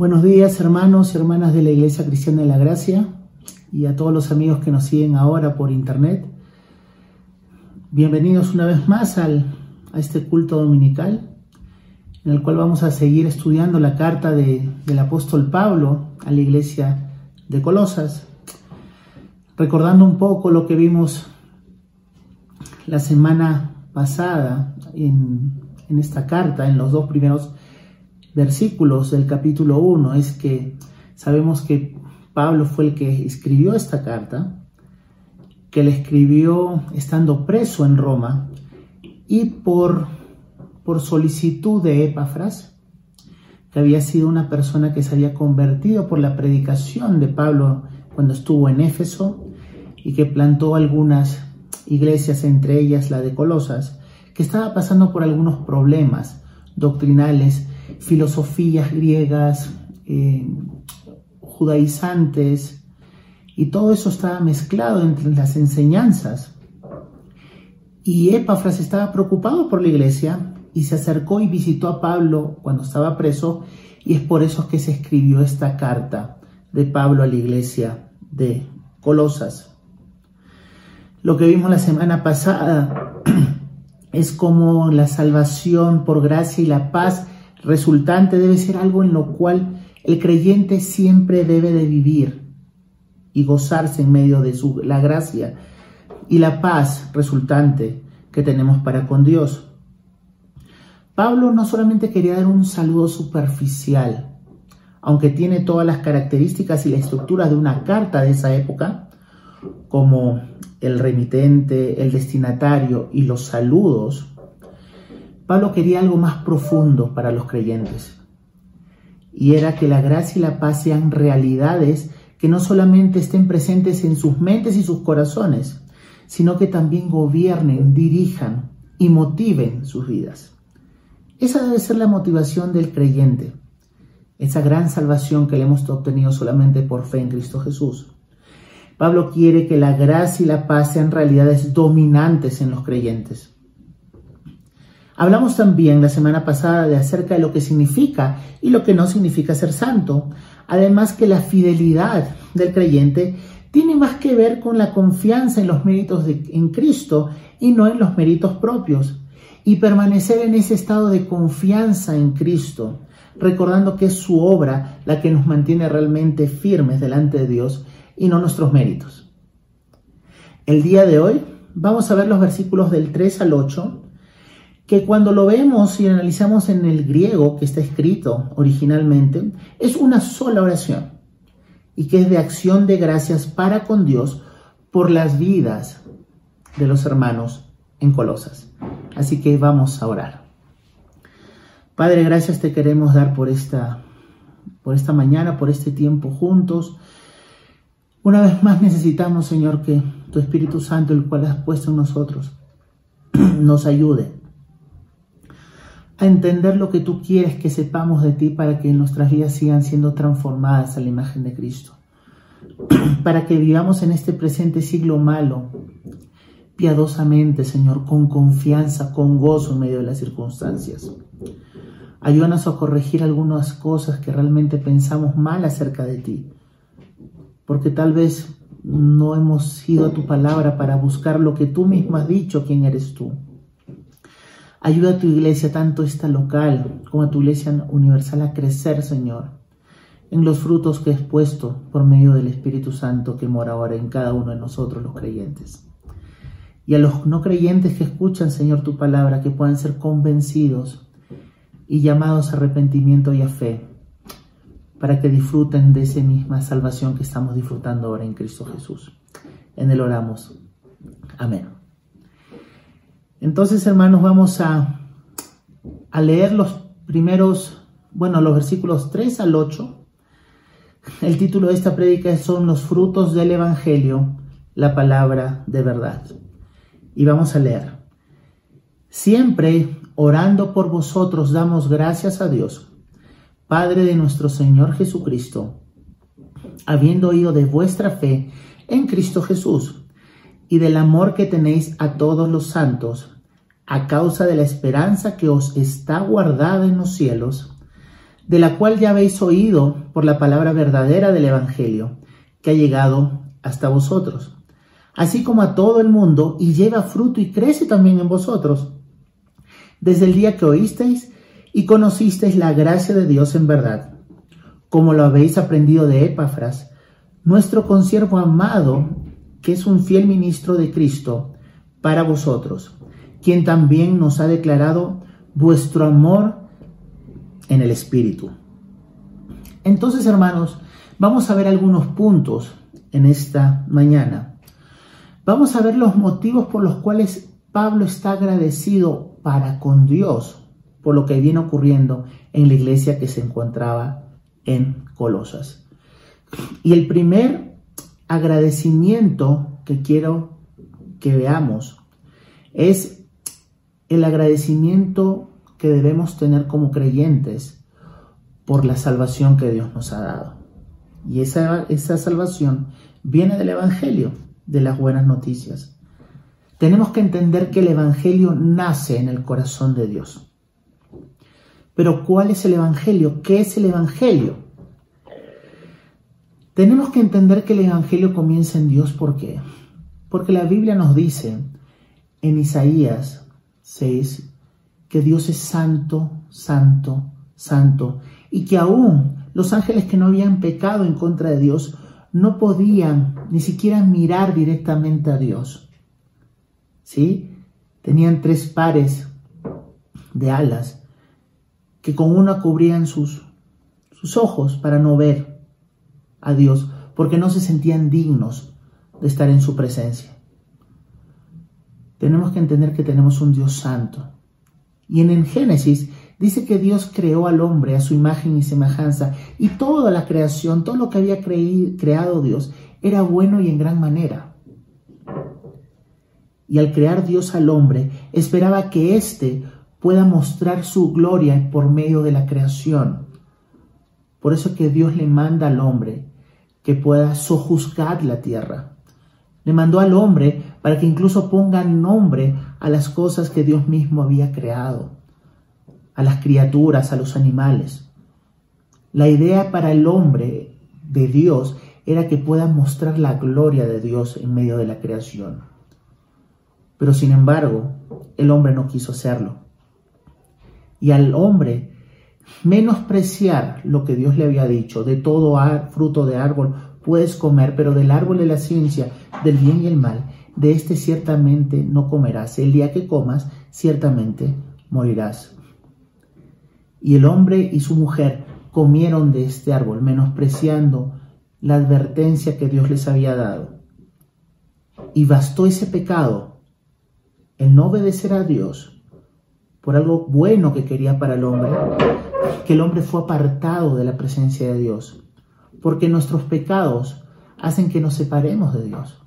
Buenos días hermanos y hermanas de la Iglesia Cristiana de la Gracia y a todos los amigos que nos siguen ahora por internet. Bienvenidos una vez más al, a este culto dominical en el cual vamos a seguir estudiando la carta de, del apóstol Pablo a la iglesia de Colosas, recordando un poco lo que vimos la semana pasada en, en esta carta, en los dos primeros versículos del capítulo 1 es que sabemos que Pablo fue el que escribió esta carta, que la escribió estando preso en Roma y por, por solicitud de Epafras, que había sido una persona que se había convertido por la predicación de Pablo cuando estuvo en Éfeso y que plantó algunas iglesias, entre ellas la de Colosas, que estaba pasando por algunos problemas doctrinales filosofías griegas, eh, judaizantes, y todo eso estaba mezclado entre las enseñanzas. Y Epafras estaba preocupado por la iglesia y se acercó y visitó a Pablo cuando estaba preso, y es por eso que se escribió esta carta de Pablo a la iglesia de Colosas. Lo que vimos la semana pasada es como la salvación por gracia y la paz resultante debe ser algo en lo cual el creyente siempre debe de vivir y gozarse en medio de su, la gracia y la paz resultante que tenemos para con Dios. Pablo no solamente quería dar un saludo superficial, aunque tiene todas las características y la estructura de una carta de esa época, como el remitente, el destinatario y los saludos, Pablo quería algo más profundo para los creyentes. Y era que la gracia y la paz sean realidades que no solamente estén presentes en sus mentes y sus corazones, sino que también gobiernen, dirijan y motiven sus vidas. Esa debe ser la motivación del creyente, esa gran salvación que le hemos obtenido solamente por fe en Cristo Jesús. Pablo quiere que la gracia y la paz sean realidades dominantes en los creyentes. Hablamos también la semana pasada de acerca de lo que significa y lo que no significa ser santo. Además que la fidelidad del creyente tiene más que ver con la confianza en los méritos de, en Cristo y no en los méritos propios. Y permanecer en ese estado de confianza en Cristo, recordando que es su obra la que nos mantiene realmente firmes delante de Dios y no nuestros méritos. El día de hoy vamos a ver los versículos del 3 al 8 que cuando lo vemos y analizamos en el griego que está escrito originalmente, es una sola oración y que es de acción de gracias para con Dios por las vidas de los hermanos en Colosas. Así que vamos a orar. Padre, gracias te queremos dar por esta por esta mañana, por este tiempo juntos. Una vez más necesitamos, Señor, que tu Espíritu Santo, el cual has puesto en nosotros, nos ayude a entender lo que tú quieres que sepamos de ti para que nuestras vidas sigan siendo transformadas a la imagen de Cristo. para que vivamos en este presente siglo malo piadosamente, Señor, con confianza, con gozo en medio de las circunstancias. Ayúdanos a corregir algunas cosas que realmente pensamos mal acerca de ti, porque tal vez no hemos ido a tu palabra para buscar lo que tú mismo has dicho, quién eres tú. Ayuda a tu iglesia, tanto esta local como a tu iglesia universal, a crecer, Señor, en los frutos que has puesto por medio del Espíritu Santo que mora ahora en cada uno de nosotros, los creyentes. Y a los no creyentes que escuchan, Señor, tu palabra, que puedan ser convencidos y llamados a arrepentimiento y a fe, para que disfruten de esa misma salvación que estamos disfrutando ahora en Cristo Jesús. En Él oramos. Amén. Entonces, hermanos, vamos a, a leer los primeros, bueno, los versículos 3 al 8. El título de esta prédica son Los frutos del Evangelio, la palabra de verdad. Y vamos a leer. Siempre orando por vosotros damos gracias a Dios, Padre de nuestro Señor Jesucristo, habiendo oído de vuestra fe en Cristo Jesús y del amor que tenéis a todos los santos, a causa de la esperanza que os está guardada en los cielos, de la cual ya habéis oído por la palabra verdadera del Evangelio, que ha llegado hasta vosotros, así como a todo el mundo, y lleva fruto y crece también en vosotros, desde el día que oísteis y conocisteis la gracia de Dios en verdad, como lo habéis aprendido de Epafras, nuestro consiervo amado, que es un fiel ministro de Cristo para vosotros, quien también nos ha declarado vuestro amor en el Espíritu. Entonces, hermanos, vamos a ver algunos puntos en esta mañana. Vamos a ver los motivos por los cuales Pablo está agradecido para con Dios por lo que viene ocurriendo en la iglesia que se encontraba en Colosas. Y el primer agradecimiento que quiero que veamos es el agradecimiento que debemos tener como creyentes por la salvación que Dios nos ha dado. Y esa, esa salvación viene del Evangelio, de las buenas noticias. Tenemos que entender que el Evangelio nace en el corazón de Dios. Pero ¿cuál es el Evangelio? ¿Qué es el Evangelio? Tenemos que entender que el Evangelio comienza en Dios. ¿Por qué? Porque la Biblia nos dice en Isaías 6, que Dios es santo, santo, santo, y que aún los ángeles que no habían pecado en contra de Dios no podían ni siquiera mirar directamente a Dios. ¿Sí? Tenían tres pares de alas que con una cubrían sus, sus ojos para no ver a Dios, porque no se sentían dignos de estar en su presencia. Tenemos que entender que tenemos un Dios santo, y en el Génesis dice que Dios creó al hombre a su imagen y semejanza y toda la creación, todo lo que había creado Dios, era bueno y en gran manera. Y al crear Dios al hombre, esperaba que éste pueda mostrar su gloria por medio de la creación. Por eso que Dios le manda al hombre que pueda sojuzgar la tierra. Le mandó al hombre para que incluso ponga nombre a las cosas que Dios mismo había creado, a las criaturas, a los animales. La idea para el hombre de Dios era que pueda mostrar la gloria de Dios en medio de la creación. Pero sin embargo, el hombre no quiso hacerlo. Y al hombre menospreciar lo que Dios le había dicho, de todo fruto de árbol puedes comer, pero del árbol de la ciencia, del bien y el mal, de este ciertamente no comerás. El día que comas, ciertamente morirás. Y el hombre y su mujer comieron de este árbol, menospreciando la advertencia que Dios les había dado. Y bastó ese pecado, el no obedecer a Dios, por algo bueno que quería para el hombre, que el hombre fue apartado de la presencia de Dios, porque nuestros pecados hacen que nos separemos de Dios.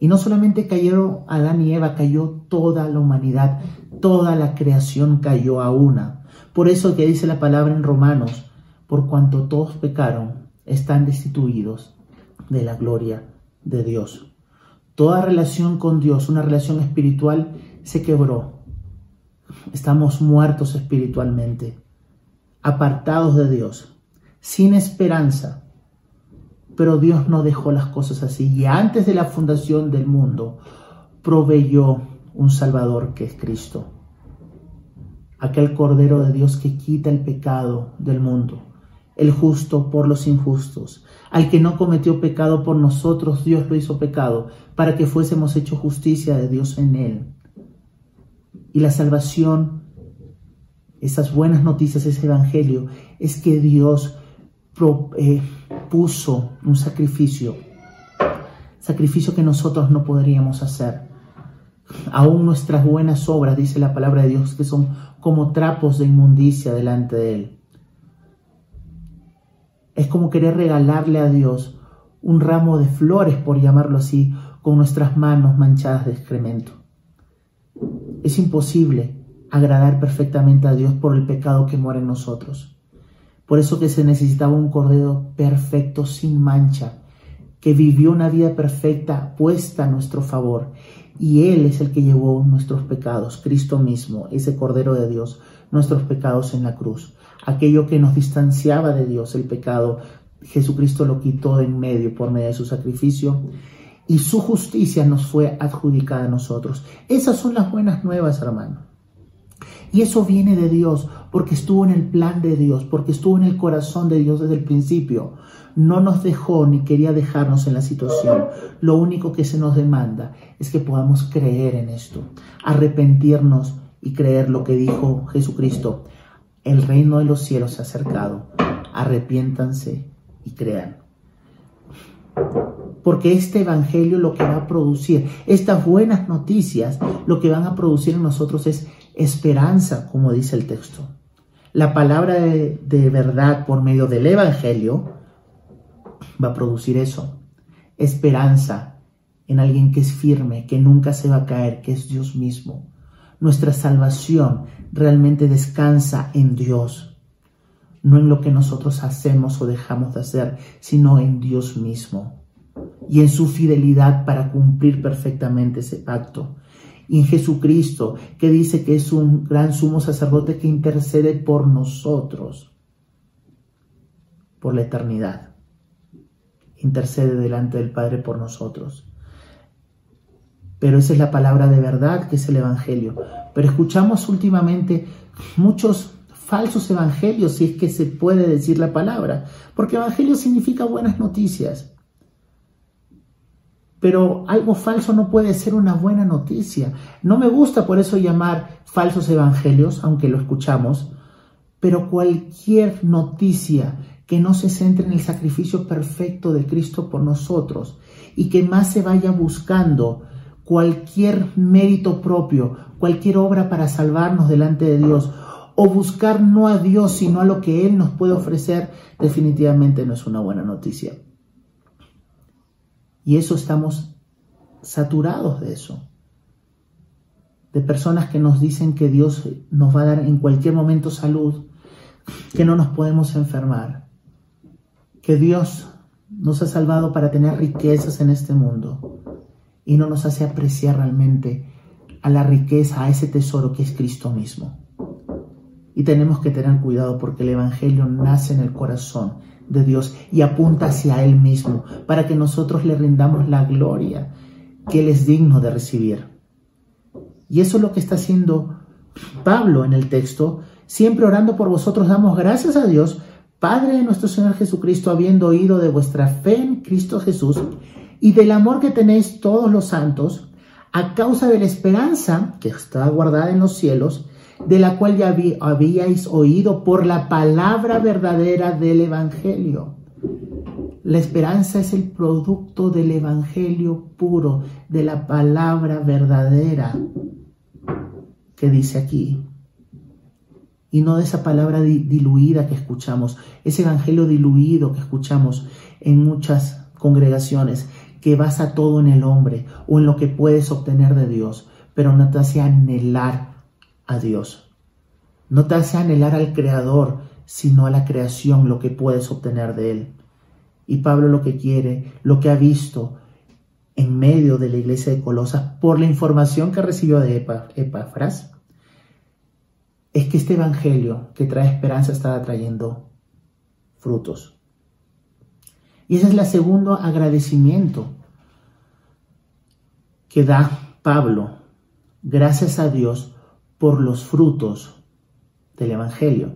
Y no solamente cayeron Adán y Eva, cayó toda la humanidad, toda la creación cayó a una. Por eso que dice la palabra en Romanos, por cuanto todos pecaron, están destituidos de la gloria de Dios. Toda relación con Dios, una relación espiritual, se quebró. Estamos muertos espiritualmente, apartados de Dios, sin esperanza, pero Dios no dejó las cosas así. Y antes de la fundación del mundo, proveyó un Salvador que es Cristo. Aquel Cordero de Dios que quita el pecado del mundo. El justo por los injustos. Al que no cometió pecado por nosotros, Dios lo hizo pecado, para que fuésemos hecho justicia de Dios en él. Y la salvación, esas buenas noticias, ese evangelio, es que Dios eh, puso un sacrificio, sacrificio que nosotros no podríamos hacer. Aún nuestras buenas obras, dice la palabra de Dios, que son como trapos de inmundicia delante de Él. Es como querer regalarle a Dios un ramo de flores, por llamarlo así, con nuestras manos manchadas de excremento. Es imposible agradar perfectamente a Dios por el pecado que mora en nosotros. Por eso que se necesitaba un cordero perfecto, sin mancha, que vivió una vida perfecta puesta a nuestro favor. Y Él es el que llevó nuestros pecados, Cristo mismo, ese cordero de Dios, nuestros pecados en la cruz. Aquello que nos distanciaba de Dios, el pecado, Jesucristo lo quitó de en medio por medio de su sacrificio y su justicia nos fue adjudicada a nosotros. Esas son las buenas nuevas, hermano. Y eso viene de Dios, porque estuvo en el plan de Dios, porque estuvo en el corazón de Dios desde el principio. No nos dejó ni quería dejarnos en la situación. Lo único que se nos demanda es que podamos creer en esto, arrepentirnos y creer lo que dijo Jesucristo. El reino de los cielos se ha acercado. Arrepiéntanse y crean. Porque este Evangelio lo que va a producir, estas buenas noticias, lo que van a producir en nosotros es esperanza, como dice el texto. La palabra de, verdad por medio del Evangelio va a producir eso. Esperanza en alguien que es firme, que nunca se va a caer, que es Dios mismo. Nuestra salvación realmente descansa en Dios, no en lo que nosotros hacemos o dejamos de hacer, sino en Dios mismo y en su fidelidad para cumplir perfectamente ese pacto y en Jesucristo, que dice que es un gran sumo sacerdote que intercede por nosotros, por la eternidad. Intercede delante del Padre por nosotros. Pero esa es la palabra de verdad, que es el Evangelio. Pero escuchamos últimamente muchos falsos evangelios, si es que se puede decir la palabra, porque evangelio significa buenas noticias. Pero algo falso no puede ser una buena noticia. No me gusta por eso llamar falsos evangelios, aunque lo escuchamos, pero cualquier noticia que no se centre en el sacrificio perfecto de Cristo por nosotros y que más se vaya buscando cualquier mérito propio, cualquier obra para salvarnos delante de Dios o buscar no a Dios sino a lo que Él nos puede ofrecer, definitivamente no es una buena noticia. Y eso estamos saturados de eso. De personas que nos dicen que Dios nos va a dar en cualquier momento salud, que no nos podemos enfermar, que Dios nos ha salvado para tener riquezas en este mundo y no nos hace apreciar realmente a la riqueza, a ese tesoro que es Cristo mismo. Y tenemos que tener cuidado porque el Evangelio nace en el corazón de Dios y apunta hacia Él mismo, para que nosotros le rindamos la gloria que Él es digno de recibir. Y eso es lo que está haciendo Pablo en el texto, siempre orando por vosotros, damos gracias a Dios, Padre de nuestro Señor Jesucristo, habiendo oído de vuestra fe en Cristo Jesús y del amor que tenéis todos los santos, a causa de la esperanza que está guardada en los cielos, de la cual ya habíais oído por la palabra verdadera del Evangelio. La esperanza es el producto del Evangelio puro, de la palabra verdadera que dice aquí. Y no de esa palabra diluida que escuchamos, ese Evangelio diluido que escuchamos en muchas congregaciones, que basa todo en el hombre o en lo que puedes obtener de Dios, pero no te hace anhelar a Dios. No te hace anhelar al Creador, sino a la creación, lo que puedes obtener de Él. Y Pablo lo que quiere, lo que ha visto en medio de la iglesia de Colosas, por la información que recibió de Epafras, es que este Evangelio que trae esperanza está trayendo frutos. Y ese es el segundo agradecimiento que da Pablo, gracias a Dios por los frutos del Evangelio.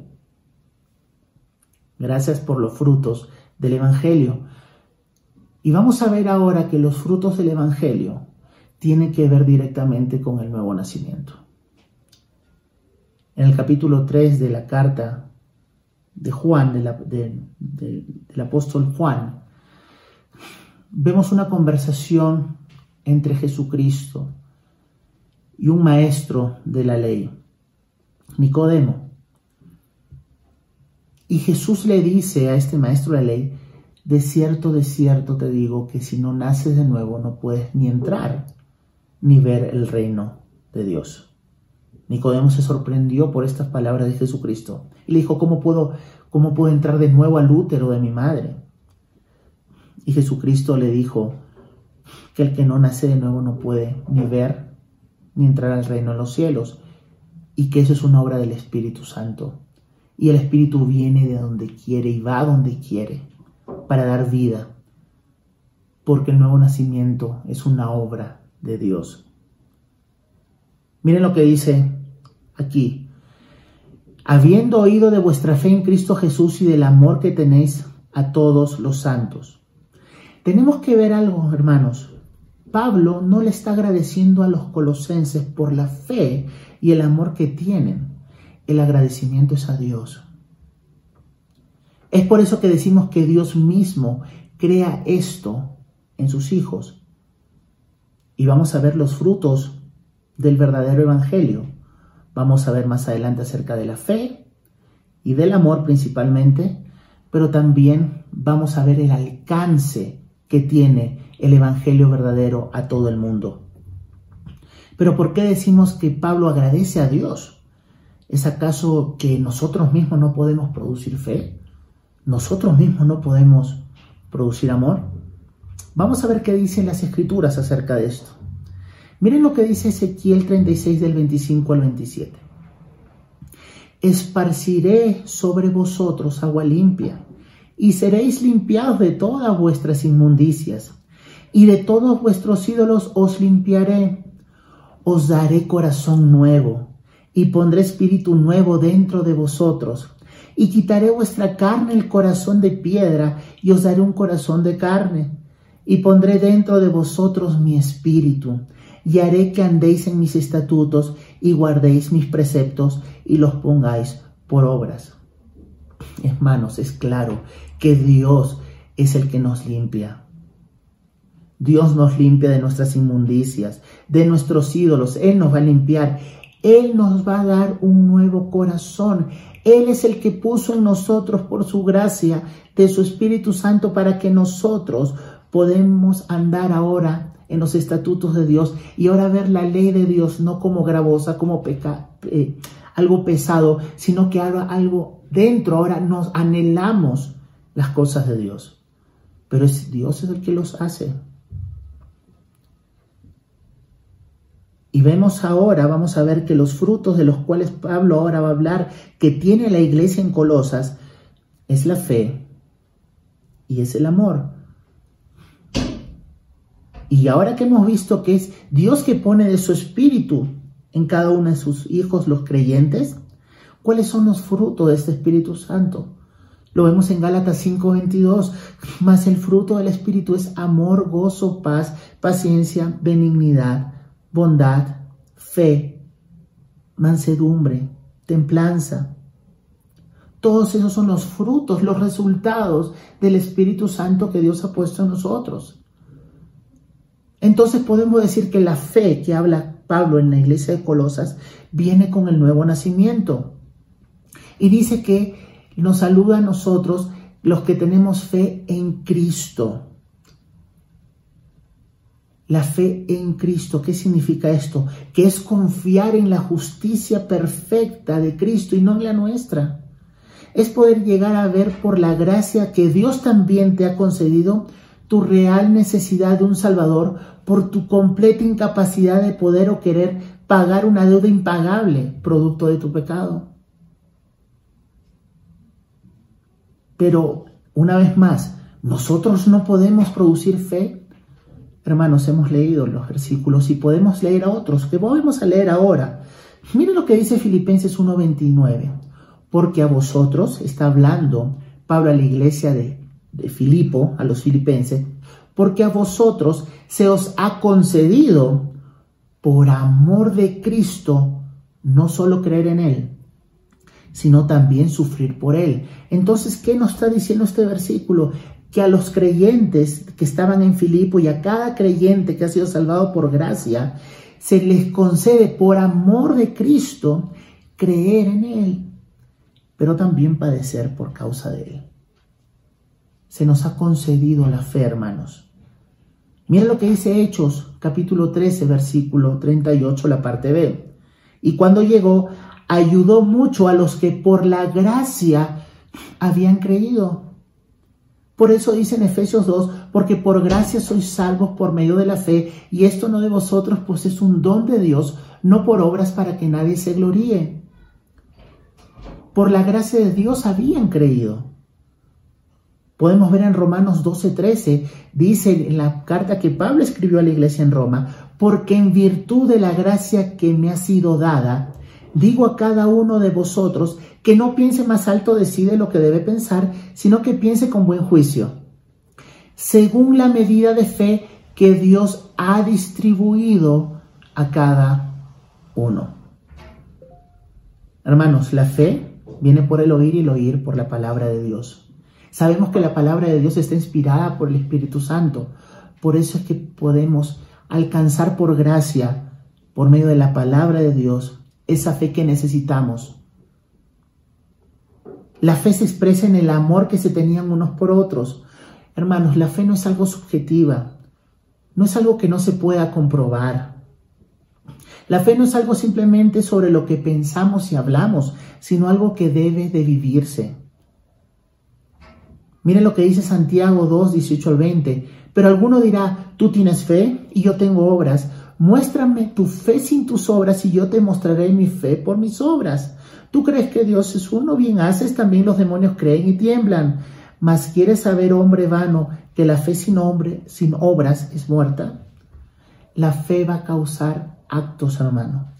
Gracias por los frutos del Evangelio. Y vamos a ver ahora que los frutos del Evangelio tienen que ver directamente con el nuevo nacimiento. En el capítulo 3 de la carta de Juan, del apóstol Juan, vemos una conversación entre Jesucristo y un maestro de la ley, Nicodemo. Y Jesús le dice a este maestro de la ley, de cierto, de cierto te digo que si no naces de nuevo no puedes ni entrar ni ver el reino de Dios. Nicodemo se sorprendió por estas palabras de Jesucristo y le dijo, ¿cómo puedo, cómo puedo entrar de nuevo al útero de mi madre? Y Jesucristo le dijo que el que no nace de nuevo no puede ni ver ni entrar al reino de los cielos. y que eso es una obra del Espíritu Santo. Y el Espíritu viene de donde quiere y va donde quiere para dar vida, porque el nuevo nacimiento es una obra de Dios. Miren lo que dice aquí. Habiendo oído de vuestra fe en Cristo Jesús y del amor que tenéis a todos los santos. Tenemos que ver algo, hermanos. Pablo no le está agradeciendo a los colosenses por la fe y el amor que tienen. El agradecimiento es a Dios. Es por eso que decimos que Dios mismo crea esto en sus hijos. Y vamos a ver los frutos del verdadero evangelio. Vamos a ver más adelante acerca de la fe y del amor principalmente, pero también vamos a ver el alcance que tiene el evangelio verdadero a todo el mundo. Pero ¿por qué decimos que Pablo agradece a Dios? ¿Es acaso que nosotros mismos no podemos producir fe? ¿Nosotros mismos no podemos producir amor? Vamos a ver qué dicen las escrituras acerca de esto. Miren lo que dice Ezequiel 36 del 25 al 27. Esparciré sobre vosotros agua limpia, y seréis limpiados de todas vuestras inmundicias, y de todos vuestros ídolos os limpiaré. Os daré corazón nuevo, y pondré espíritu nuevo dentro de vosotros, y quitaré vuestra carne el corazón de piedra, y os daré un corazón de carne, y pondré dentro de vosotros mi espíritu y haré que andéis en mis estatutos y guardéis mis preceptos y los pongáis por obras. Hermanos, es claro que Dios es el que nos limpia. Dios nos limpia de nuestras inmundicias, de nuestros ídolos. Él nos va a limpiar. Él nos va a dar un nuevo corazón. Él es el que puso en nosotros por su gracia de su Espíritu Santo para que nosotros podemos andar ahora en los estatutos de Dios y ahora ver la ley de Dios no como gravosa, como peca, eh, algo pesado, sino que ahora algo dentro, ahora nos anhelamos las cosas de Dios. Pero Dios es el que los hace. Y vemos ahora, vamos a ver que los frutos de los cuales Pablo ahora va a hablar, que tiene la iglesia en Colosas, es la fe y es el amor. Y ahora que hemos visto que es Dios que pone de su espíritu en cada uno de sus hijos, los creyentes, ¿cuáles son los frutos de este Espíritu Santo? Lo vemos en Gálatas 5:22, más el fruto del Espíritu es amor, gozo, paz, paciencia, benignidad, bondad, fe, mansedumbre, templanza. Todos esos son los frutos, los resultados del Espíritu Santo que Dios ha puesto en nosotros. Entonces podemos decir que la fe que habla Pablo en la iglesia de Colosas viene con el nuevo nacimiento. Y dice que nos saluda a nosotros los que tenemos fe en Cristo. La fe en Cristo, ¿qué significa esto? Que es confiar en la justicia perfecta de Cristo y no en la nuestra. Es poder llegar a ver por la gracia que Dios también te ha concedido tu real necesidad de un Salvador por tu completa incapacidad de poder o querer pagar una deuda impagable producto de tu pecado. Pero, una vez más, nosotros no podemos producir fe. Hermanos, hemos leído los versículos y podemos leer a otros, que volvemos a leer ahora. Miren lo que dice Filipenses 1.29. Porque a vosotros, está hablando Pablo a la iglesia de de Filipo a los filipenses, porque a vosotros se os ha concedido por amor de Cristo no solo creer en Él, sino también sufrir por Él. Entonces, ¿qué nos está diciendo este versículo? Que a los creyentes que estaban en Filipo y a cada creyente que ha sido salvado por gracia, se les concede por amor de Cristo creer en Él, pero también padecer por causa de Él se nos ha concedido la fe, hermanos. Miren lo que dice Hechos, capítulo 13, versículo 38, la parte B. Y cuando llegó, ayudó mucho a los que por la gracia habían creído. Por eso dice en Efesios 2, porque por gracia sois salvos por medio de la fe, y esto no de vosotros, pues es un don de Dios, no por obras para que nadie se gloríe. Por la gracia de Dios habían creído. Podemos ver en Romanos 12:13, dice en la carta que Pablo escribió a la iglesia en Roma, porque en virtud de la gracia que me ha sido dada, digo a cada uno de vosotros que no piense más alto de sí de lo que debe pensar, sino que piense con buen juicio, según la medida de fe que Dios ha distribuido a cada uno. Hermanos, la fe viene por el oír y el oír por la palabra de Dios. Sabemos que la palabra de Dios está inspirada por el Espíritu Santo. Por eso es que podemos alcanzar por gracia, por medio de la palabra de Dios, esa fe que necesitamos. La fe se expresa en el amor que se tenían unos por otros. Hermanos, la fe no es algo subjetiva, no es algo que no se pueda comprobar. La fe no es algo simplemente sobre lo que pensamos y hablamos, sino algo que debe de vivirse. Miren lo que dice Santiago 2, 18 al 20. Pero alguno dirá, tú tienes fe y yo tengo obras. Muéstrame tu fe sin tus obras y yo te mostraré mi fe por mis obras. Tú crees que Dios es uno, bien haces, también los demonios creen y tiemblan. Mas quieres saber, hombre vano, que la fe sin hombre, sin obras es muerta. La fe va a causar actos, hermano.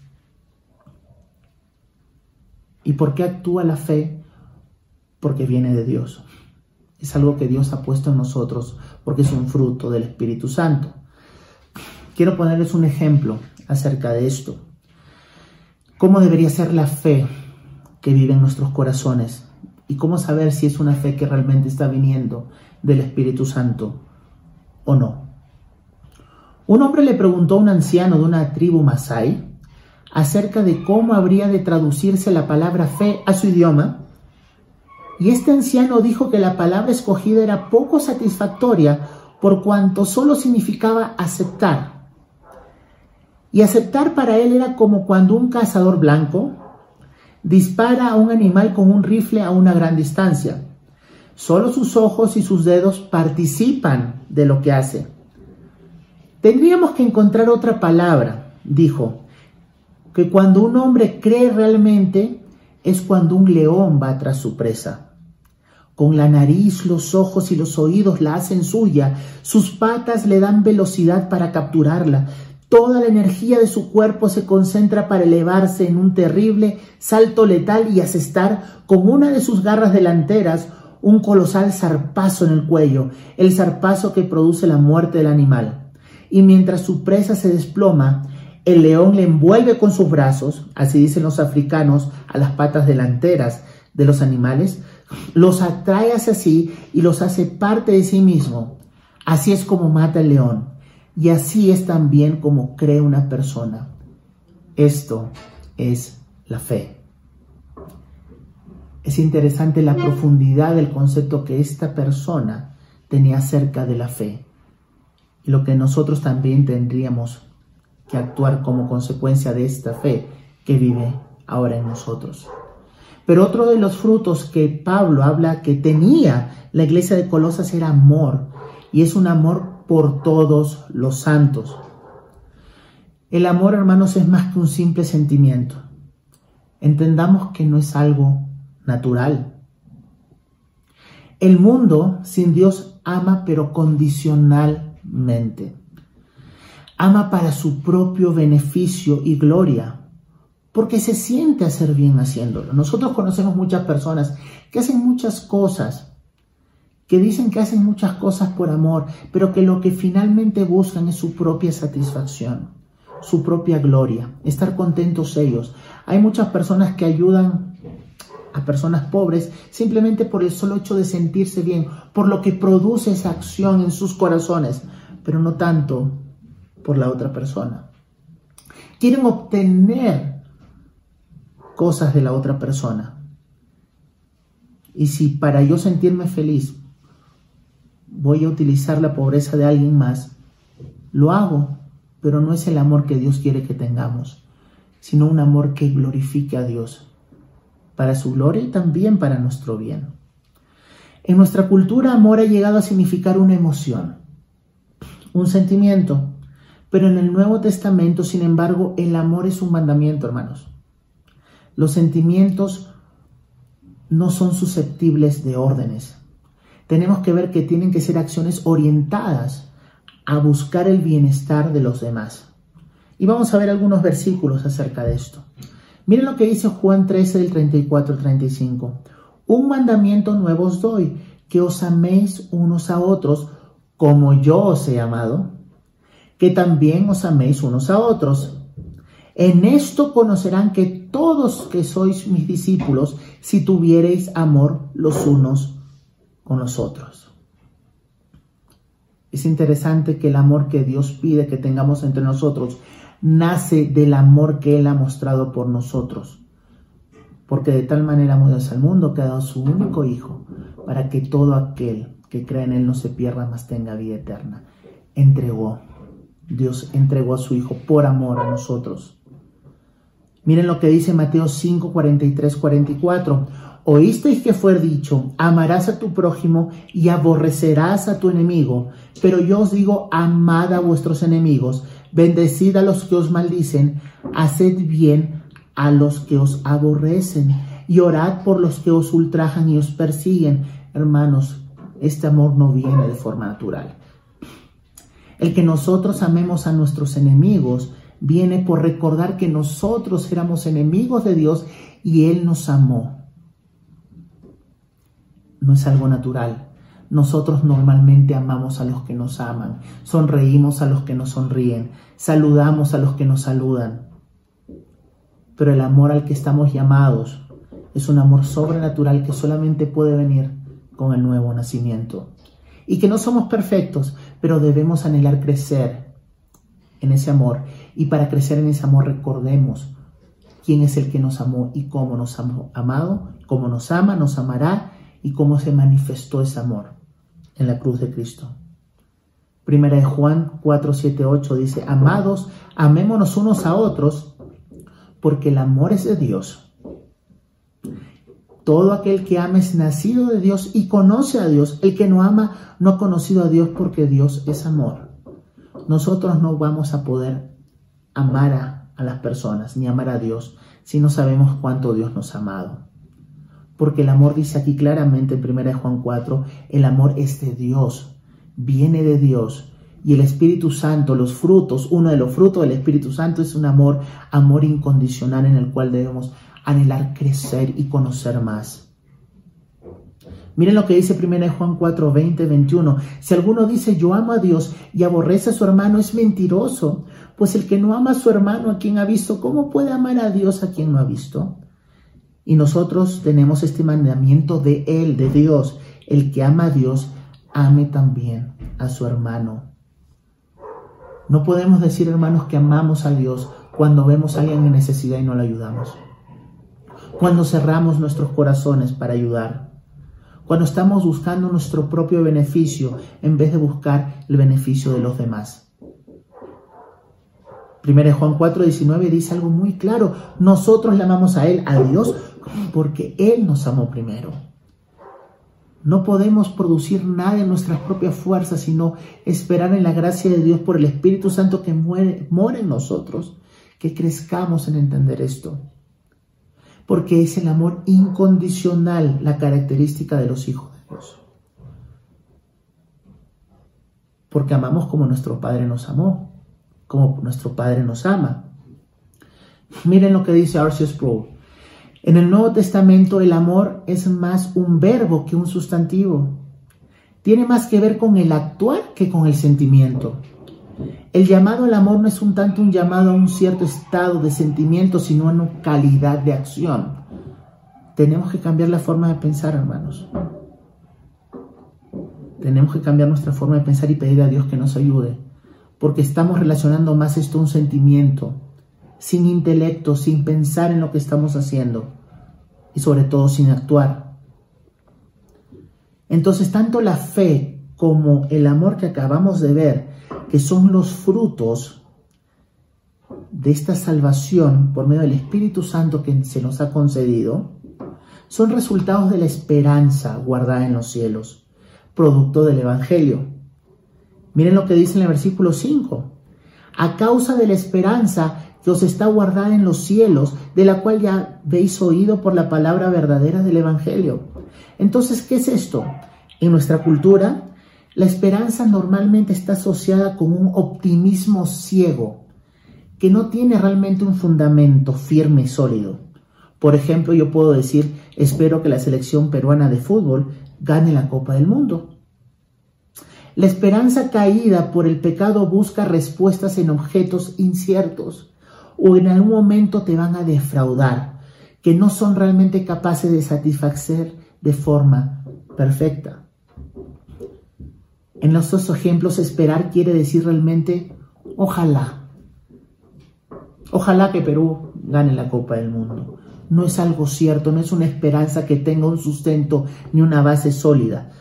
¿Y por qué actúa la fe? Porque viene de Dios. Es algo que Dios ha puesto en nosotros porque es un fruto del Espíritu Santo. Quiero ponerles un ejemplo acerca de esto. ¿Cómo debería ser la fe que vive en nuestros corazones? ¿Y cómo saber si es una fe que realmente está viniendo del Espíritu Santo o no? Un hombre le preguntó a un anciano de una tribu masai acerca de cómo habría de traducirse la palabra fe a su idioma y este anciano dijo que la palabra escogida era poco satisfactoria por cuanto solo significaba aceptar. Y aceptar para él era como cuando un cazador blanco dispara a un animal con un rifle a una gran distancia. Solo sus ojos y sus dedos participan de lo que hace. Tendríamos que encontrar otra palabra, dijo, que cuando un hombre cree realmente es cuando un león va tras su presa. Con la nariz, los ojos y los oídos la hacen suya, sus patas le dan velocidad para capturarla, toda la energía de su cuerpo se concentra para elevarse en un terrible salto letal y asestar con una de sus garras delanteras un colosal zarpazo en el cuello, el zarpazo que produce la muerte del animal. Y mientras su presa se desploma, el león le envuelve con sus brazos, así dicen los africanos, a las patas delanteras de los animales, los atrae hacia sí y los hace parte de sí mismo. Así es como mata el león y así es también como cree una persona. Esto es la fe. Es interesante la profundidad del concepto que esta persona tenía acerca de la fe y lo que nosotros también tendríamos que actuar como consecuencia de esta fe que vive ahora en nosotros. Pero otro de los frutos que Pablo habla que tenía la iglesia de Colosas era amor, y es un amor por todos los santos. El amor, hermanos, es más que un simple sentimiento. Entendamos que no es algo natural. El mundo sin Dios ama, pero condicionalmente. Ama para su propio beneficio y gloria porque se siente hacer bien haciéndolo. Nosotros conocemos muchas personas que hacen muchas cosas, que dicen que hacen muchas cosas por amor, pero que lo que finalmente buscan es su propia satisfacción, su propia gloria, estar contentos ellos. Hay muchas personas que ayudan a personas pobres simplemente por el solo hecho de sentirse bien, por lo que produce esa acción en sus corazones, pero no tanto por la otra persona. Quieren obtener cosas de la otra persona. Y si para yo sentirme feliz voy a utilizar la pobreza de alguien más, lo hago, pero no es el amor que Dios quiere que tengamos, sino un amor que glorifique a Dios, para su gloria y también para nuestro bien. En nuestra cultura, amor ha llegado a significar una emoción, un sentimiento, Pero en el Nuevo Testamento, sin embargo, el amor es un mandamiento, hermanos. Los sentimientos no son susceptibles de órdenes. Tenemos que ver que tienen que ser acciones orientadas a buscar el bienestar de los demás. Y vamos a ver algunos versículos acerca de esto. Miren lo que dice Juan 13 del 34 al 35. Un mandamiento nuevo os doy, que os améis unos a otros como yo os he amado, que también os améis unos a otros. En esto conocerán que todos que sois mis discípulos, si tuviereis amor los unos con los otros. Es interesante que el amor que Dios pide que tengamos entre nosotros nace del amor que Él ha mostrado por nosotros. Porque de tal manera amó Dios al mundo que ha dado su único Hijo, para que todo aquel que crea en Él no se pierda, mas tenga vida eterna. Entregó, Dios entregó a su Hijo por amor a nosotros. Miren lo que dice Mateo 5, 43, 44. Oísteis que fue dicho, amarás a tu prójimo y aborrecerás a tu enemigo. Pero yo os digo, amad a vuestros enemigos, bendecid a los que os maldicen, haced bien a los que os aborrecen y orad por los que os ultrajan y os persiguen. Hermanos, este amor no viene de forma natural. El que nosotros amemos a nuestros enemigos viene por recordar que nosotros éramos enemigos de Dios y Él nos amó. No es algo natural. Nosotros normalmente amamos a los que nos aman, sonreímos a los que nos sonríen, saludamos a los que nos saludan. Pero el amor al que estamos llamados es un amor sobrenatural que solamente puede venir con el nuevo nacimiento. Y que no somos perfectos, pero debemos anhelar crecer en ese amor. Y para crecer en ese amor recordemos quién es el que nos amó y cómo nos ha amado, cómo nos ama, nos amará y cómo se manifestó ese amor en la cruz de Cristo. Primera de Juan 4, 7, 8 dice, amados, amémonos unos a otros, porque el amor es de Dios. Todo aquel que ama es nacido de Dios y conoce a Dios. El que no ama no ha conocido a Dios porque Dios es amor. Nosotros no vamos a poder amar a, a las personas ni amar a Dios si no sabemos cuánto Dios nos ha amado. Porque el amor dice aquí claramente en 1 Juan 4, el amor es de Dios, viene de Dios. Y el Espíritu Santo, los frutos, uno de los frutos del Espíritu Santo es un amor, amor incondicional en el cual debemos anhelar crecer y conocer más. Miren lo que dice 1 Juan 4, 20, 21. Si alguno dice yo amo a Dios y aborrece a su hermano, es mentiroso. Pues el que no ama a su hermano a quien ha visto, ¿cómo puede amar a Dios a quien no ha visto? Y nosotros tenemos este mandamiento de Él, de Dios. El que ama a Dios, ame también a su hermano. No podemos decir, hermanos, que amamos a Dios cuando vemos a alguien en necesidad y no le ayudamos cuando cerramos nuestros corazones para ayudar, cuando estamos buscando nuestro propio beneficio en vez de buscar el beneficio de los demás. Primero Juan 4:19 dice algo muy claro, nosotros le amamos a Él, a Dios, porque Él nos amó primero. No podemos producir nada en nuestras propias fuerzas, sino esperar en la gracia de Dios por el Espíritu Santo que muere, mora en nosotros, que crezcamos en entender esto porque es el amor incondicional la característica de los hijos de Dios. Porque amamos como nuestro Padre nos amó, como nuestro Padre nos ama. Miren lo que dice R.C. Sproul. En el Nuevo Testamento el amor es más un verbo que un sustantivo. Tiene más que ver con el actuar que con el sentimiento. El llamado al amor no es un tanto un llamado a un cierto estado de sentimiento, sino a una calidad de acción. Tenemos que cambiar la forma de pensar, hermanos. Tenemos que cambiar nuestra forma de pensar y pedir a Dios que nos ayude, porque estamos relacionando más esto a un sentimiento, sin intelecto, sin pensar en lo que estamos haciendo y sobre todo sin actuar. Entonces, tanto la fe como el amor que acabamos de ver que son los frutos de esta salvación por medio del Espíritu Santo que se nos ha concedido, son resultados de la esperanza guardada en los cielos, producto del Evangelio. Miren lo que dice en el versículo 5. a causa de la esperanza que os está guardada en los cielos, de la cual ya habéis oído por la palabra verdadera del Evangelio. Entonces, ¿qué es esto? En nuestra cultura, la esperanza normalmente está asociada con un optimismo ciego, que no tiene realmente un fundamento firme y sólido. Por ejemplo, yo puedo decir, espero que la selección peruana de fútbol gane la Copa del Mundo. La esperanza caída por el pecado busca respuestas en objetos inciertos o en algún momento te van a defraudar, que no son realmente capaces de satisfacer de forma perfecta. En los dos ejemplos, esperar quiere decir realmente ojalá. Ojalá que Perú gane la Copa del Mundo. No es algo cierto, no es una esperanza que tenga un sustento ni una base sólida.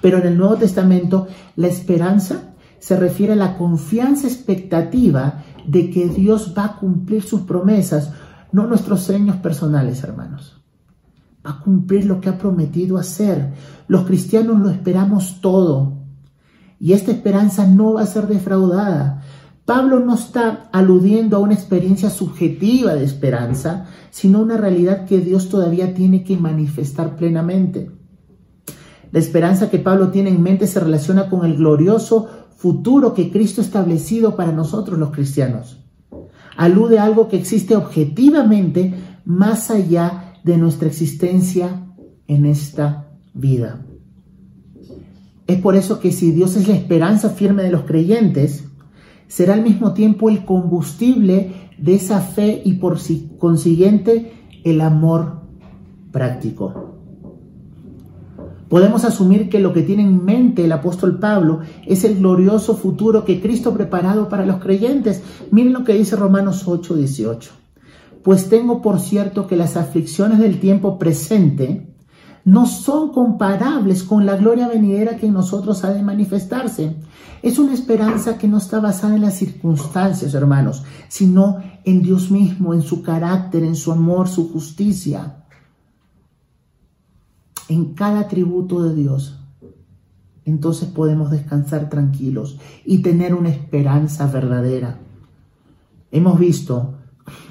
Pero en el Nuevo Testamento la esperanza se refiere a la confianza expectativa de que Dios va a cumplir sus promesas, no nuestros sueños personales, hermanos. Va a cumplir lo que ha prometido hacer. Los cristianos lo esperamos todo. Y esta esperanza no va a ser defraudada. Pablo no está aludiendo a una experiencia subjetiva de esperanza, sino a una realidad que Dios todavía tiene que manifestar plenamente. La esperanza que Pablo tiene en mente se relaciona con el glorioso futuro que Cristo ha establecido para nosotros los cristianos. Alude a algo que existe objetivamente más allá de nuestra existencia en esta vida. Es por eso que si Dios es la esperanza firme de los creyentes, será al mismo tiempo el combustible de esa fe y por consiguiente el amor práctico. Podemos asumir que lo que tiene en mente el apóstol Pablo es el glorioso futuro que Cristo preparado para los creyentes. Miren lo que dice Romanos 8, 18. Pues tengo por cierto que las aflicciones del tiempo presente no son comparables con la gloria venidera que en nosotros ha de manifestarse. Es una esperanza que no está basada en las circunstancias, hermanos, sino en Dios mismo, en su carácter, en su amor, su justicia en cada atributo de Dios, entonces podemos descansar tranquilos y tener una esperanza verdadera. Hemos visto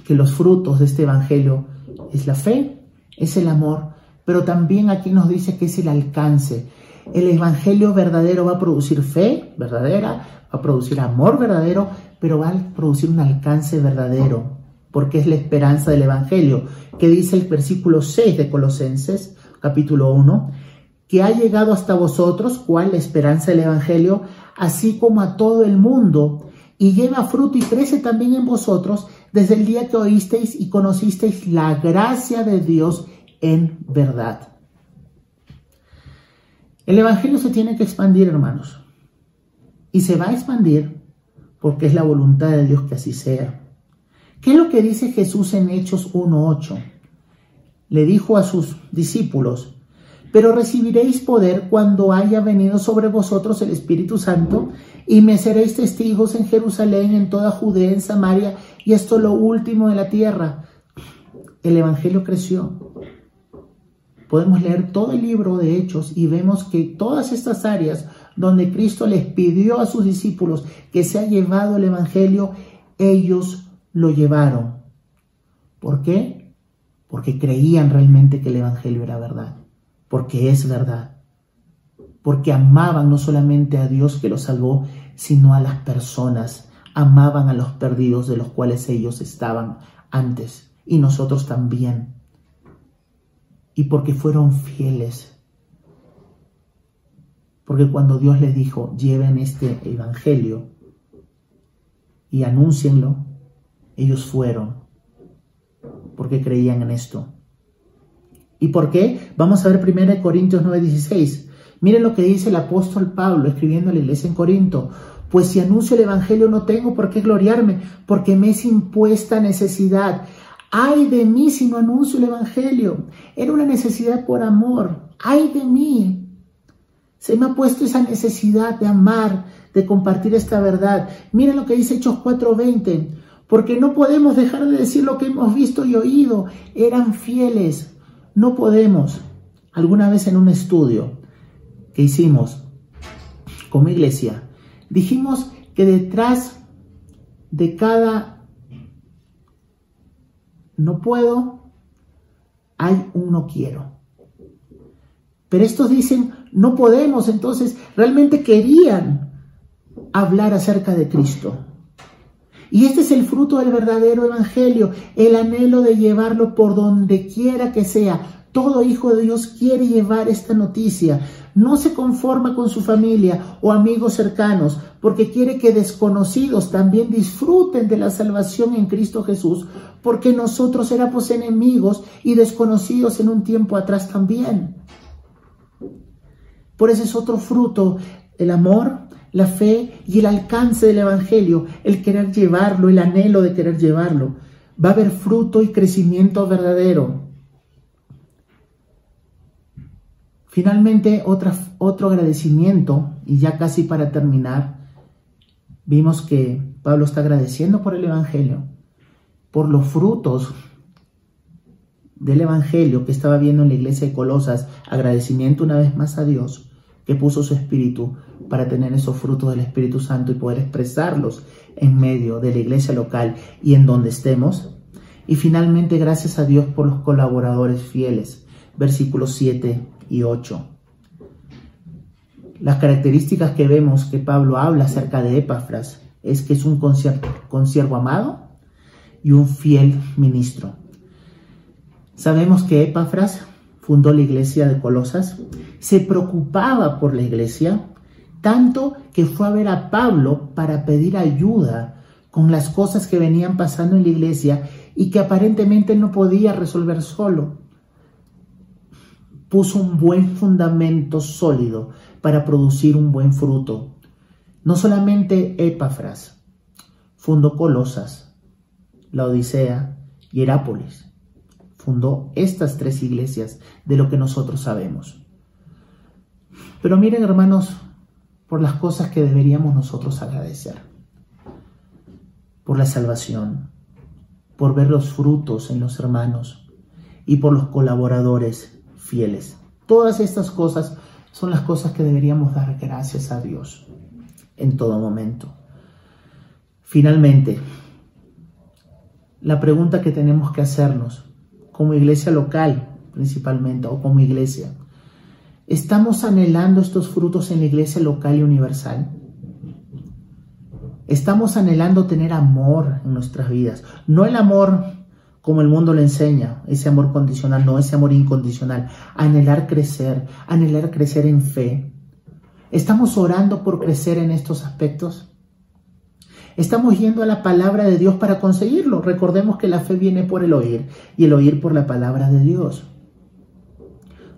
que los frutos de este Evangelio es la fe, es el amor, pero también aquí nos dice que es el alcance. El Evangelio verdadero va a producir fe verdadera, va a producir amor verdadero, pero va a producir un alcance verdadero, porque es la esperanza del Evangelio, que dice el versículo 6 de Colosenses, capítulo 1, que ha llegado hasta vosotros, cual la esperanza del Evangelio, así como a todo el mundo, y lleva fruto y crece también en vosotros desde el día que oísteis y conocisteis la gracia de Dios en verdad. El Evangelio se tiene que expandir, hermanos, y se va a expandir porque es la voluntad de Dios que así sea. ¿Qué es lo que dice Jesús en Hechos 1.8? Le dijo a sus discípulos, pero recibiréis poder cuando haya venido sobre vosotros el Espíritu Santo y me seréis testigos en Jerusalén, en toda Judea, en Samaria y esto lo último de la tierra. El Evangelio creció. Podemos leer todo el libro de Hechos y vemos que todas estas áreas donde Cristo les pidió a sus discípulos que se llevado el Evangelio, ellos lo llevaron. ¿Por qué? Porque creían realmente que el Evangelio era verdad, porque es verdad, porque amaban no solamente a Dios que los salvó, sino a las personas, amaban a los perdidos de los cuales ellos estaban antes, y nosotros también, y porque fueron fieles. Porque cuando Dios les dijo, lleven este Evangelio y anúncienlo, ellos fueron porque creían en esto. ¿Y por qué? Vamos a ver 1 Corintios 9:16. Miren lo que dice el apóstol Pablo escribiendo a la iglesia en Corinto. Pues si anuncio el Evangelio no tengo por qué gloriarme, porque me es impuesta necesidad. Ay de mí si no anuncio el Evangelio. Era una necesidad por amor. Ay de mí. Se me ha puesto esa necesidad de amar, de compartir esta verdad. Miren lo que dice Hechos 4:20 porque no podemos dejar de decir lo que hemos visto y oído. Eran fieles. No podemos. Alguna vez en un estudio que hicimos como iglesia, dijimos que detrás de cada no puedo, hay un no quiero. Pero estos dicen, no podemos, entonces realmente querían hablar acerca de Cristo. Y este es el fruto del verdadero evangelio, el anhelo de llevarlo por donde quiera que sea. Todo hijo de Dios quiere llevar esta noticia. No se conforma con su familia o amigos cercanos, porque quiere que desconocidos también disfruten de la salvación en Cristo Jesús, porque nosotros éramos enemigos y desconocidos en un tiempo atrás también. Por ese es otro fruto, el amor, la fe y el alcance del Evangelio, el querer llevarlo, el anhelo de querer llevarlo. Va a haber fruto y crecimiento verdadero. Finalmente, otra, otro agradecimiento, y ya casi para terminar, vimos que Pablo está agradeciendo por el Evangelio, por los frutos del Evangelio que estaba viendo en la iglesia de Colosas, agradecimiento una vez más a Dios que puso su espíritu para tener esos frutos del Espíritu Santo y poder expresarlos en medio de la iglesia local y en donde estemos. Y finalmente, gracias a Dios por los colaboradores fieles, versículos 7 y 8. Las características que vemos que Pablo habla acerca de Epafras es que es un consiervo amado y un fiel ministro. Sabemos que Epafras fundó la iglesia de Colosas, se preocupaba por la iglesia, tanto que fue a ver a Pablo para pedir ayuda con las cosas que venían pasando en la iglesia y que aparentemente no podía resolver solo. Puso un buen fundamento sólido para producir un buen fruto. No solamente Epafras, fundó Colosas, la Odisea y Herápolis fundó estas tres iglesias de lo que nosotros sabemos. Pero miren hermanos, por las cosas que deberíamos nosotros agradecer, por la salvación, por ver los frutos en los hermanos y por los colaboradores fieles. Todas estas cosas son las cosas que deberíamos dar gracias a Dios en todo momento. Finalmente, la pregunta que tenemos que hacernos como iglesia local principalmente o como iglesia. ¿Estamos anhelando estos frutos en la iglesia local y universal? Estamos anhelando tener amor en nuestras vidas, no el amor como el mundo le enseña, ese amor condicional, no ese amor incondicional, anhelar crecer, anhelar crecer en fe. ¿Estamos orando por crecer en estos aspectos? Estamos yendo a la palabra de Dios para conseguirlo. Recordemos que la fe viene por el oír y el oír por la palabra de Dios.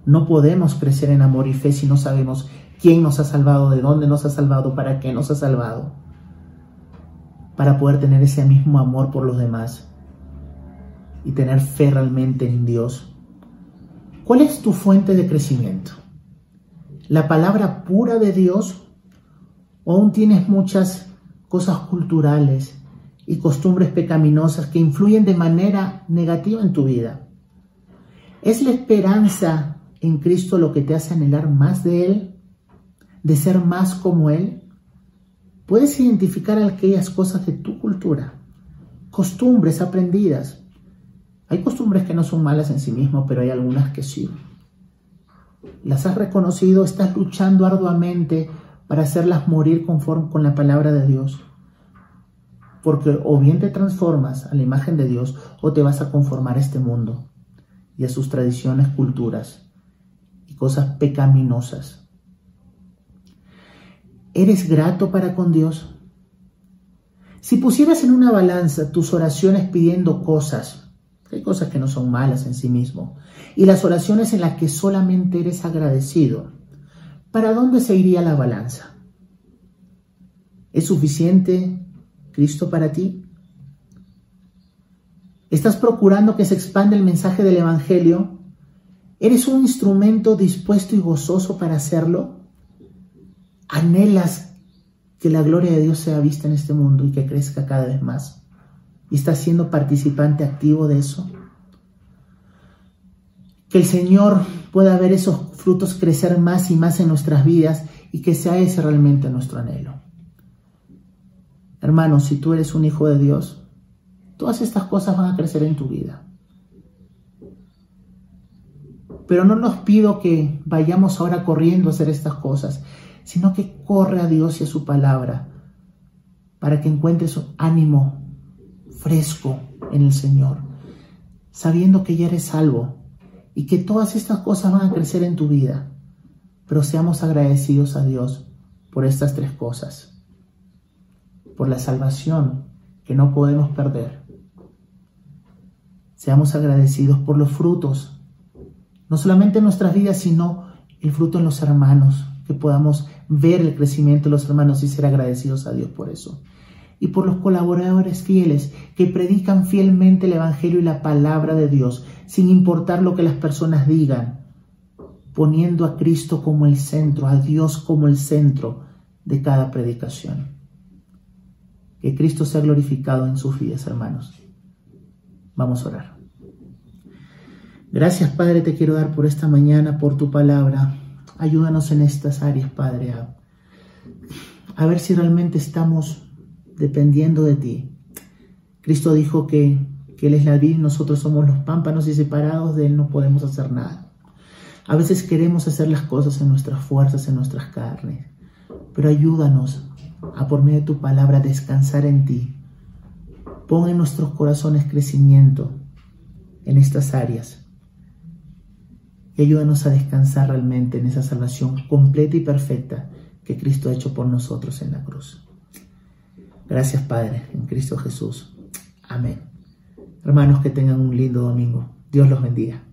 No podemos crecer en amor y fe si no sabemos quién nos ha salvado, de dónde nos ha salvado, para qué nos ha salvado. Para poder tener ese mismo amor por los demás y tener fe realmente en Dios. ¿Cuál es tu fuente de crecimiento? ¿La palabra pura de Dios? ¿O aún tienes muchas cosas culturales y costumbres pecaminosas que influyen de manera negativa en tu vida. ¿Es la esperanza en Cristo lo que te hace anhelar más de Él? ¿De ser más como Él? Puedes identificar aquellas cosas de tu cultura, costumbres aprendidas. Hay costumbres que no son malas en sí mismas, pero hay algunas que sí. Las has reconocido, estás luchando arduamente para hacerlas morir conforme con la palabra de Dios. Porque o bien te transformas a la imagen de Dios o te vas a conformar a este mundo y a sus tradiciones, culturas cosas pecaminosas. ¿Eres grato para con Dios? Si pusieras en una balanza tus oraciones pidiendo cosas, hay cosas que no son malas en sí mismo, y las oraciones en las que solamente eres agradecido, ¿para dónde se iría la balanza? ¿Es suficiente Cristo para ti? ¿Estás procurando que se expanda el mensaje del Evangelio? ¿Eres un instrumento dispuesto y gozoso para hacerlo? ¿Anhelas que la gloria de Dios sea vista en este mundo y que crezca cada vez más? ¿Y estás siendo participante activo de eso? Que el Señor pueda ver esos frutos crecer más y más en nuestras vidas y que sea ese realmente nuestro anhelo. Hermanos, si tú eres un hijo de Dios, todas estas cosas van a crecer en tu vida. Pero no nos pido que vayamos ahora corriendo a hacer estas cosas, sino que corre a Dios y a su palabra para que encuentres ánimo fresco en el Señor, sabiendo que ya eres salvo y que todas estas cosas van a crecer en tu vida. Pero seamos agradecidos a Dios por estas tres cosas. Por la salvación que no podemos perder. Seamos agradecidos por los frutos, no solamente en nuestras vidas, sino el fruto en los hermanos, que podamos ver el crecimiento de los hermanos y ser agradecidos a Dios por eso. Y por los colaboradores fieles que predican fielmente el Evangelio y la palabra de Dios, sin importar lo que las personas digan, poniendo a Cristo como el centro, a Dios como el centro de cada predicación. Que Cristo sea glorificado en sus vidas, hermanos. Vamos a orar. Gracias, Padre, te quiero dar por esta mañana, por tu palabra. Ayúdanos en estas áreas, Padre, a, a ver si realmente estamos dependiendo de ti. Cristo dijo que, que Él es la vida y nosotros somos los pámpanos y separados de Él no podemos hacer nada. A veces queremos hacer las cosas en nuestras fuerzas, en nuestras carnes, pero ayúdanos a por medio de tu palabra descansar en ti. Pon en nuestros corazones crecimiento en estas áreas y ayúdanos a descansar realmente en esa salvación completa y perfecta que Cristo ha hecho por nosotros en la cruz. Gracias Padre, en Cristo Jesús. Amén. Hermanos, que tengan un lindo domingo. Dios los bendiga.